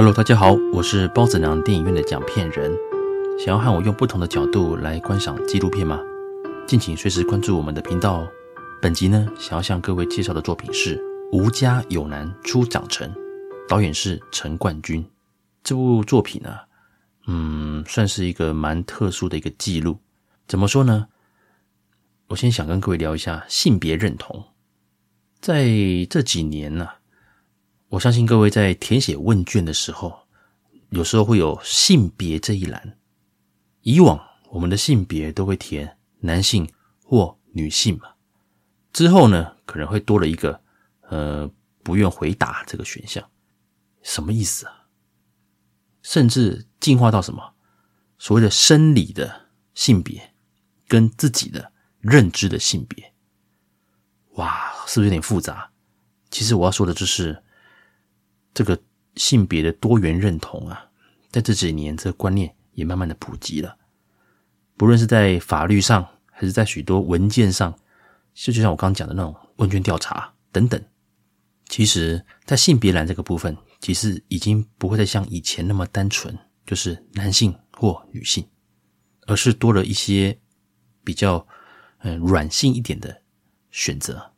Hello，大家好，我是包子娘电影院的讲片人。想要和我用不同的角度来观赏纪录片吗？敬请随时关注我们的频道哦。本集呢，想要向各位介绍的作品是《吴家有男初长成》，导演是陈冠军。这部作品呢，嗯，算是一个蛮特殊的一个记录。怎么说呢？我先想跟各位聊一下性别认同。在这几年呢、我相信各位在填写问卷的时候，有时候会有性别这一栏。以往我们的性别都会填男性或女性嘛，之后呢，可能会多了一个呃不愿回答这个选项，什么意思啊？甚至进化到什么所谓的生理的性别跟自己的认知的性别，哇，是不是有点复杂？其实我要说的就是。这个性别的多元认同啊，在这几年，这个观念也慢慢的普及了。不论是在法律上，还是在许多文件上，就就像我刚刚讲的那种问卷调查等等，其实，在性别栏这个部分，其实已经不会再像以前那么单纯，就是男性或女性，而是多了一些比较嗯软性一点的选择。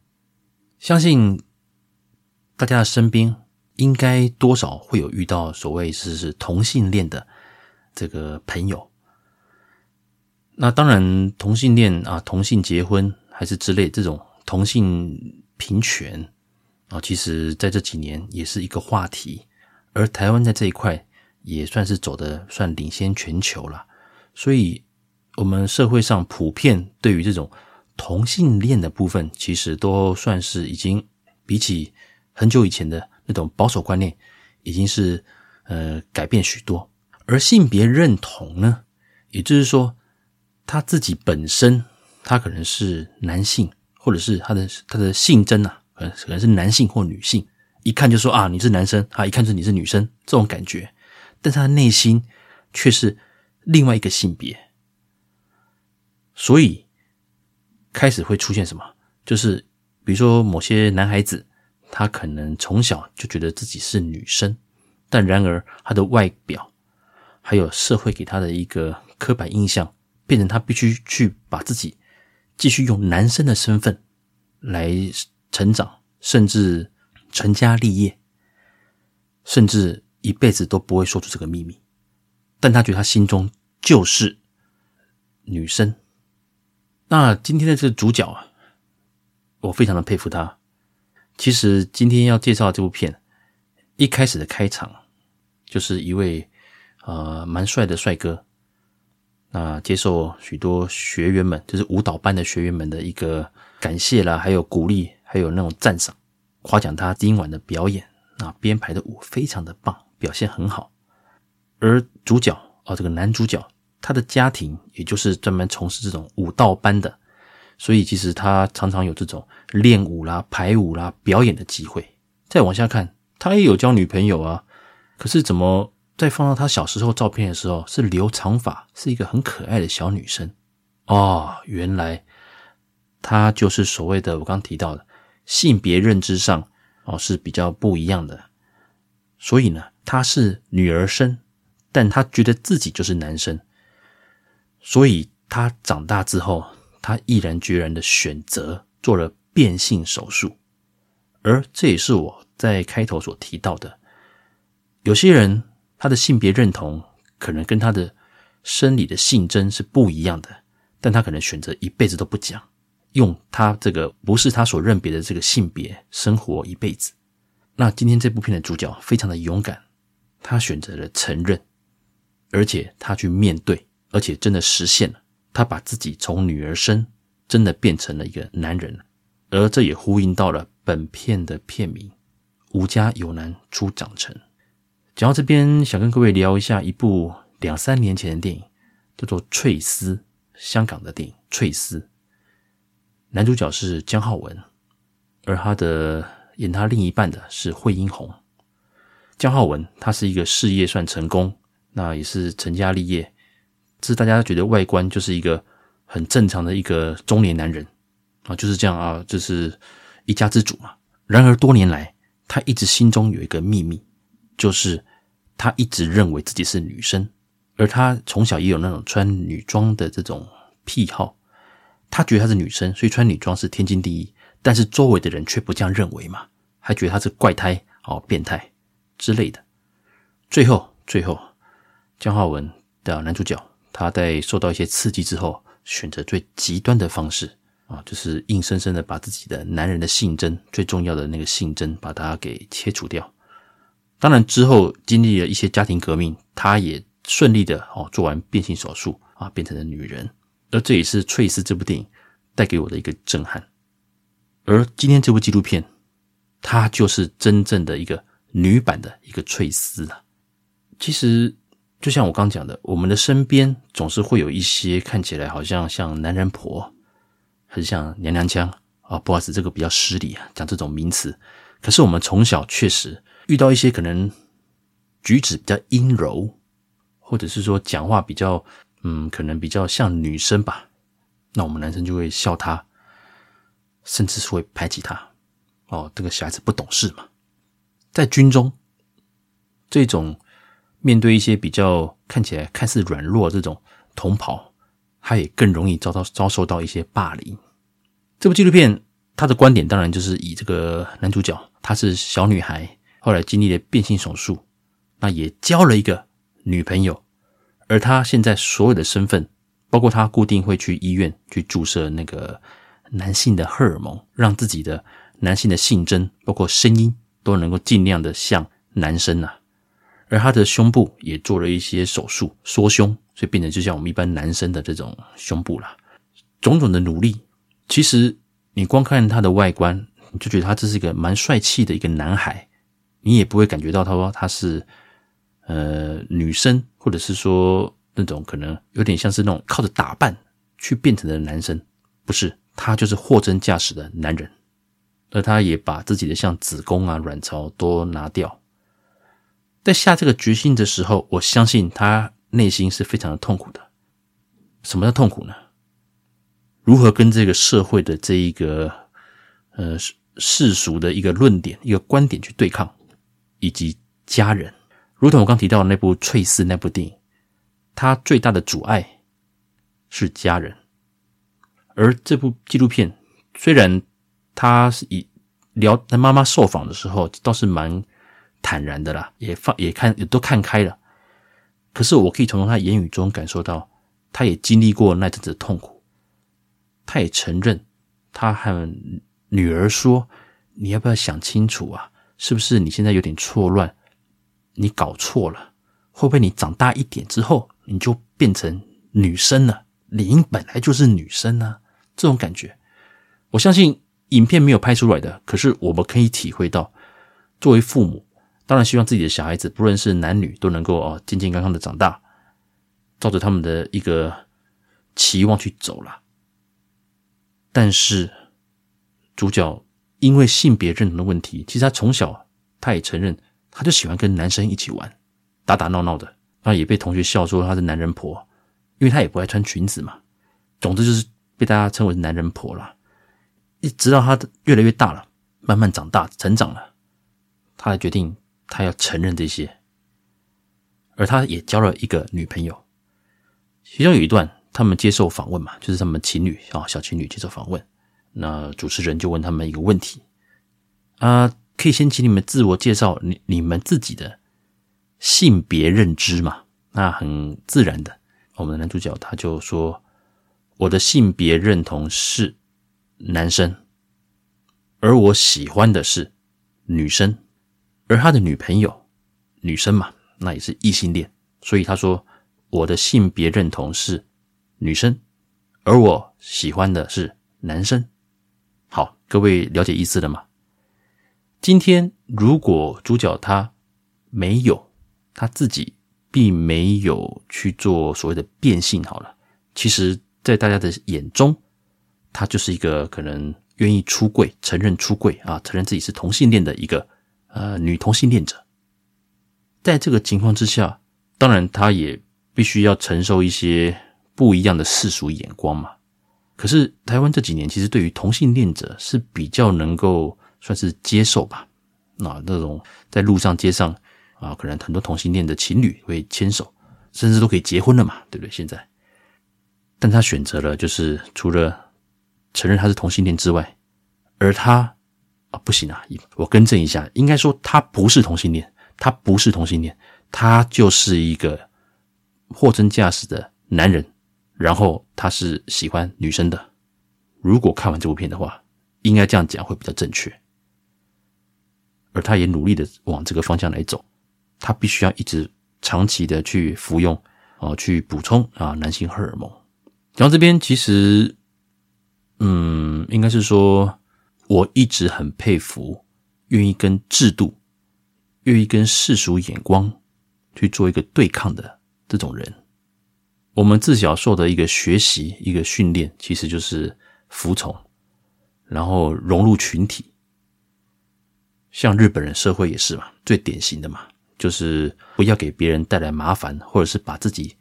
相信大家的身边。应该多少会有遇到所谓是是同性恋的这个朋友，那当然同性恋啊，同性结婚还是之类这种同性平权啊，其实在这几年也是一个话题，而台湾在这一块也算是走的算领先全球了，所以我们社会上普遍对于这种同性恋的部分，其实都算是已经比起很久以前的。那种保守观念已经是呃改变许多，而性别认同呢，也就是说他自己本身他可能是男性，或者是他的他的性征啊，可能可能是男性或女性，一看就说啊你是男生啊，一看就你是女生这种感觉，但是他的内心却是另外一个性别，所以开始会出现什么？就是比如说某些男孩子。他可能从小就觉得自己是女生，但然而他的外表，还有社会给他的一个刻板印象，变成他必须去把自己继续用男生的身份来成长，甚至成家立业，甚至一辈子都不会说出这个秘密。但他觉得他心中就是女生。那今天的这个主角啊，我非常的佩服他。其实今天要介绍这部片，一开始的开场就是一位呃蛮帅的帅哥，那接受许多学员们，就是舞蹈班的学员们的一个感谢啦，还有鼓励，还有那种赞赏，夸奖他今晚的表演那，编排的舞非常的棒，表现很好。而主角啊，这个男主角，他的家庭也就是专门从事这种舞蹈班的。所以，其实他常常有这种练舞啦、排舞啦、表演的机会。再往下看，他也有交女朋友啊。可是，怎么在放到他小时候照片的时候，是留长发，是一个很可爱的小女生？哦，原来他就是所谓的我刚提到的性别认知上哦是比较不一样的。所以呢，他是女儿身，但他觉得自己就是男生。所以他长大之后。他毅然决然的选择做了变性手术，而这也是我在开头所提到的。有些人他的性别认同可能跟他的生理的性征是不一样的，但他可能选择一辈子都不讲，用他这个不是他所认别的这个性别生活一辈子。那今天这部片的主角非常的勇敢，他选择了承认，而且他去面对，而且真的实现了。他把自己从女儿身真的变成了一个男人，而这也呼应到了本片的片名《吾家有男初长成》。讲到这边，想跟各位聊一下一部两三年前的电影，叫做《翠丝》，香港的电影《翠丝》，男主角是姜皓文，而他的演他另一半的是惠英红。姜皓文他是一个事业算成功，那也是成家立业。是大家觉得外观就是一个很正常的一个中年男人啊，就是这样啊，就是一家之主嘛。然而多年来，他一直心中有一个秘密，就是他一直认为自己是女生，而他从小也有那种穿女装的这种癖好，他觉得他是女生，所以穿女装是天经地义。但是周围的人却不这样认为嘛，还觉得他是怪胎哦、变态之类的。最后，最后，姜浩文的男主角他在受到一些刺激之后，选择最极端的方式啊，就是硬生生的把自己的男人的性征最重要的那个性征把它给切除掉。当然之后经历了一些家庭革命，他也顺利的哦做完变性手术啊，变成了女人。而这也是《翠丝》这部电影带给我的一个震撼。而今天这部纪录片，它就是真正的一个女版的一个翠丝啊。其实就像我刚讲的，我们的身边总是会有一些看起来好像像男人婆，很像娘娘腔啊。不好意思，这个比较失礼啊，讲这种名词。可是我们从小确实。遇到一些可能举止比较阴柔，或者是说讲话比较嗯，可能比较像女生吧，那我们男生就会笑他，甚至是会排挤他。哦，这个小孩子不懂事嘛。在军中，这种面对一些比较看起来看似软弱这种同袍，他也更容易遭到遭受到一些霸凌。这部纪录片他的观点当然就是以这个男主角，她是小女孩。后来经历了变性手术，那也交了一个女朋友，而他现在所有的身份，包括他固定会去医院去注射那个男性的荷尔蒙，让自己的男性的性征，包括声音都能够尽量的像男生啊。而他的胸部也做了一些手术缩胸，所以变得就像我们一般男生的这种胸部啦。种种的努力，其实你光看他的外观，你就觉得他这是一个蛮帅气的一个男孩。你也不会感觉到他说他是呃女生，或者是说那种可能有点像是那种靠着打扮去变成的男生，不是，他就是货真价实的男人，而他也把自己的像子宫啊、卵巢都拿掉，在下这个决心的时候，我相信他内心是非常的痛苦的。什么叫痛苦呢？如何跟这个社会的这一个呃世俗的一个论点、一个观点去对抗？以及家人，如同我刚提到的那部《翠丝》那部电影，它最大的阻碍是家人。而这部纪录片虽然他是以聊他妈妈受访的时候倒是蛮坦然的啦，也放也看也都看开了。可是我可以从他言语中感受到，他也经历过那阵子的痛苦。他也承认，他和女儿说：“你要不要想清楚啊？”是不是你现在有点错乱？你搞错了，会不会你长大一点之后你就变成女生了？理应本来就是女生呢？这种感觉，我相信影片没有拍出来的，可是我们可以体会到，作为父母，当然希望自己的小孩子不论是男女都能够哦健健康康的长大，照着他们的一个期望去走了。但是主角。因为性别认同的问题，其实他从小他也承认，他就喜欢跟男生一起玩，打打闹闹的，那也被同学笑说他是男人婆，因为他也不爱穿裙子嘛。总之就是被大家称为男人婆了。一直到他越来越大了，慢慢长大成长了，他才决定他要承认这些，而他也交了一个女朋友。其中有一段他们接受访问嘛，就是他们情侣啊，小情侣接受访问。那主持人就问他们一个问题啊，可以先请你们自我介绍，你你们自己的性别认知嘛？那很自然的，我们的男主角他就说，我的性别认同是男生，而我喜欢的是女生，而他的女朋友女生嘛，那也是异性恋，所以他说我的性别认同是女生，而我喜欢的是男生。好，各位了解意思了吗？今天如果主角他没有他自己，并没有去做所谓的变性，好了，其实，在大家的眼中，他就是一个可能愿意出柜、承认出柜啊，承认自己是同性恋的一个呃女同性恋者。在这个情况之下，当然他也必须要承受一些不一样的世俗眼光嘛。可是台湾这几年其实对于同性恋者是比较能够算是接受吧，那那种在路上街上啊，可能很多同性恋的情侣会牵手，甚至都可以结婚了嘛，对不对？现在，但他选择了就是除了承认他是同性恋之外，而他啊不行啊，我更正一下，应该说他不是同性恋，他不是同性恋，他就是一个货真价实的男人，然后他是喜欢女生的。如果看完这部片的话，应该这样讲会比较正确。而他也努力的往这个方向来走，他必须要一直长期的去服用啊，去补充啊男性荷尔蒙。然后这边，其实，嗯，应该是说，我一直很佩服愿意跟制度、愿意跟世俗眼光去做一个对抗的这种人。我们自小受的一个学习、一个训练，其实就是服从，然后融入群体。像日本人社会也是嘛，最典型的嘛，就是不要给别人带来麻烦，或者是把自己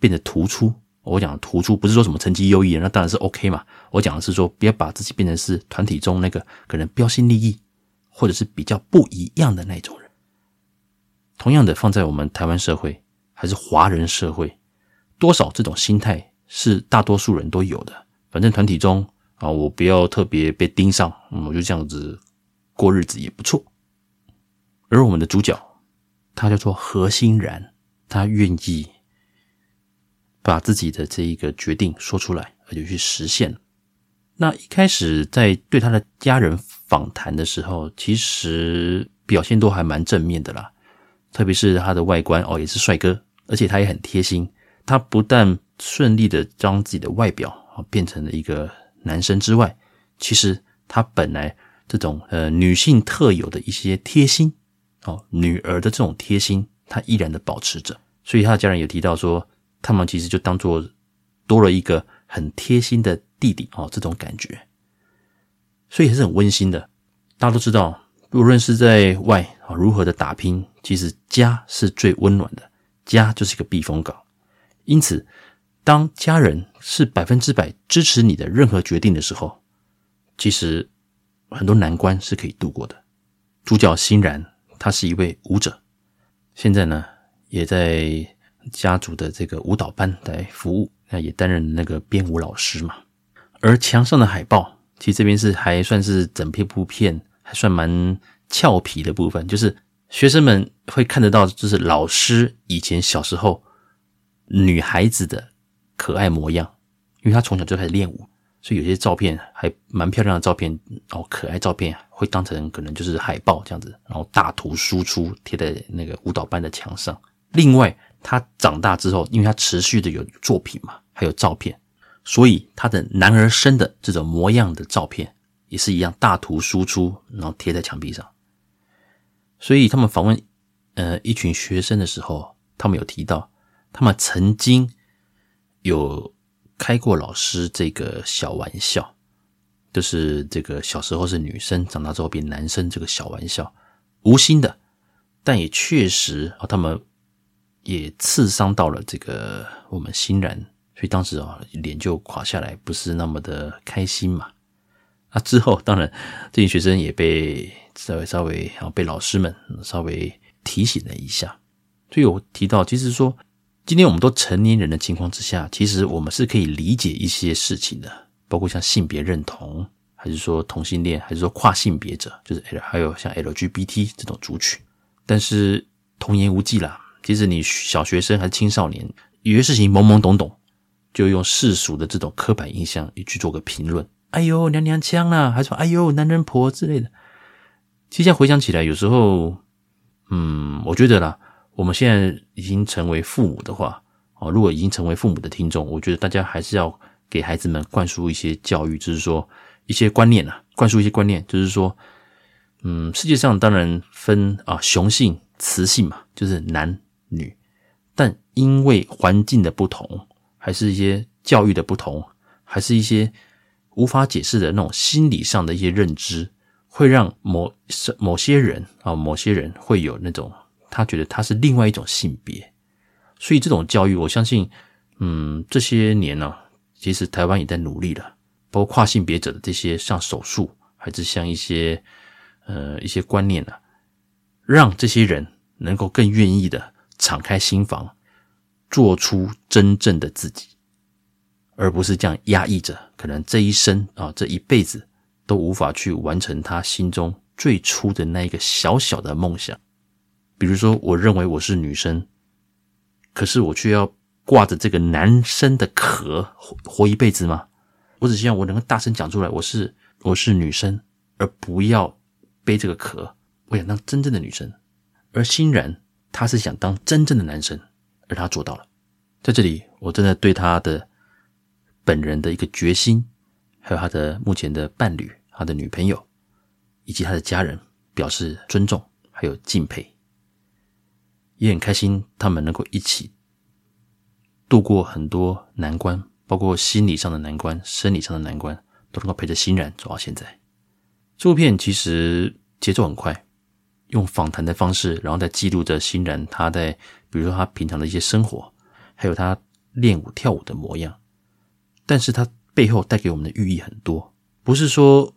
变得突出。我讲突出不是说什么成绩优异，那当然是 OK 嘛。我讲的是说，不要把自己变成是团体中那个可能标新立异，或者是比较不一样的那种人。同样的，放在我们台湾社会，还是华人社会，多少这种心态是大多数人都有的。反正团体中啊，我不要特别被盯上，我就这样子。过日子也不错，而我们的主角，他叫做何欣然，他愿意把自己的这一个决定说出来，而且去实现。那一开始在对他的家人访谈的时候，其实表现都还蛮正面的啦，特别是他的外观哦，也是帅哥，而且他也很贴心。他不但顺利的将自己的外表啊变成了一个男生之外，其实他本来。这种呃女性特有的一些贴心哦，女儿的这种贴心，他依然的保持着。所以他的家人也提到说，他们其实就当做多了一个很贴心的弟弟哦，这种感觉，所以还是很温馨的。大家都知道，无论是在外啊如何的打拼，其实家是最温暖的，家就是一个避风港。因此，当家人是百分之百支持你的任何决定的时候，其实。很多难关是可以度过的。主角欣然，他是一位舞者，现在呢也在家族的这个舞蹈班来服务，那也担任那个编舞老师嘛。而墙上的海报，其实这边是还算是整片部片还算蛮俏皮的部分，就是学生们会看得到，就是老师以前小时候女孩子的可爱模样，因为她从小就开始练舞。所以有些照片还蛮漂亮的照片，然后可爱照片会当成可能就是海报这样子，然后大图输出贴在那个舞蹈班的墙上。另外，他长大之后，因为他持续的有作品嘛，还有照片，所以他的男儿身的这种模样的照片也是一样大图输出，然后贴在墙壁上。所以他们访问呃一群学生的时候，他们有提到，他们曾经有。开过老师这个小玩笑，就是这个小时候是女生，长大之后变男生这个小玩笑，无心的，但也确实啊，他们也刺伤到了这个我们欣然，所以当时啊脸就垮下来，不是那么的开心嘛。啊，之后当然这些学生也被稍微稍微啊被老师们稍微提醒了一下，所以我提到，其实说。今天我们都成年人的情况之下，其实我们是可以理解一些事情的，包括像性别认同，还是说同性恋，还是说跨性别者，就是 L，还有像 LGBT 这种族群。但是童言无忌啦，其实你小学生还是青少年，有些事情懵懵懂懂，就用世俗的这种刻板印象去做个评论。哎呦，娘娘腔啦，还说哎呦，男人婆之类的。其实回想起来，有时候，嗯，我觉得啦。我们现在已经成为父母的话，哦，如果已经成为父母的听众，我觉得大家还是要给孩子们灌输一些教育，就是说一些观念啊，灌输一些观念，就是说，嗯，世界上当然分啊雄性、雌性嘛，就是男女，但因为环境的不同，还是一些教育的不同，还是一些无法解释的那种心理上的一些认知，会让某某些人啊，某些人会有那种。他觉得他是另外一种性别，所以这种教育，我相信，嗯，这些年呢、其实台湾也在努力了，包括跨性别者的这些像手术，还是像一些呃一些观念呢、啊，让这些人能够更愿意的敞开心房，做出真正的自己，而不是这样压抑着，可能这一生啊，这一辈子都无法去完成他心中最初的那一个小小的梦想。比如说，我认为我是女生，可是我却要挂着这个男生的壳活活一辈子吗？我只希望我能够大声讲出来，我是我是女生，而不要背这个壳。我想当真正的女生，而欣然他是想当真正的男生，而他做到了。在这里，我真的对他的本人的一个决心，还有他的目前的伴侣、他的女朋友以及他的家人表示尊重，还有敬佩，也很开心他们能够一起度过很多难关，包括心理上的难关、生理上的难关，都能够陪着欣然走到现在。这部片其实节奏很快。用访谈的方式，然后再记录着欣然他在，比如说他平常的一些生活，还有他练舞跳舞的模样。但是他背后带给我们的寓意很多，不是说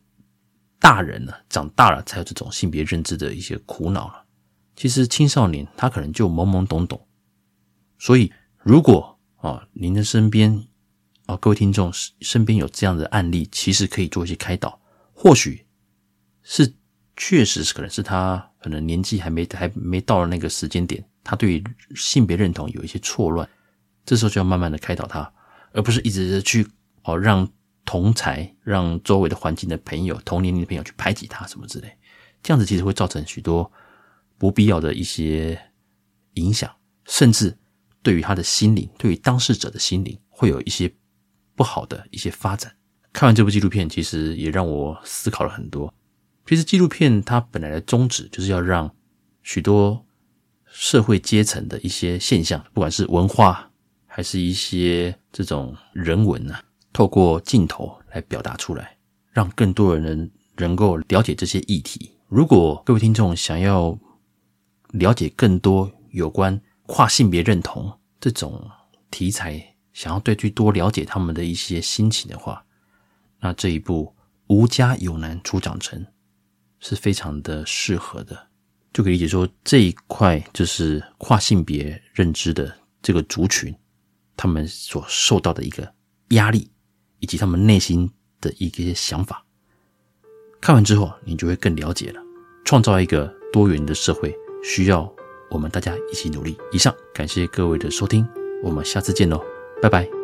大人呢长大了才有这种性别认知的一些苦恼了。其实青少年他可能就懵懵懂懂。所以如果啊您的身边啊各位听众身边有这样的案例，其实可以做一些开导，或许是确实是可能是他。可能年纪还没还没到了那个时间点，他对于性别认同有一些错乱，这时候就要慢慢的开导他，而不是一直去哦让同才、让周围的环境的朋友、同年龄的朋友去排挤他什么之类，这样子其实会造成许多不必要的一些影响，甚至对于他的心灵，对于当事者的心灵会有一些不好的一些发展。看完这部纪录片，其实也让我思考了很多。其实纪录片它本来的宗旨就是要让许多社会阶层的一些现象，不管是文化还是一些这种人文啊，透过镜头来表达出来，让更多人能够了解这些议题。如果各位听众想要了解更多有关跨性别认同这种题材，想要对最多了解他们的一些心情的话，那这一部《吾家有男初长成》。是非常的适合的，就可以理解说，这一块就是跨性别认知的这个族群，他们所受到的一个压力，以及他们内心的一些想法。看完之后，你就会更了解了。创造一个多元的社会，需要我们大家一起努力。以上，感谢各位的收听，我们下次见喽，拜拜。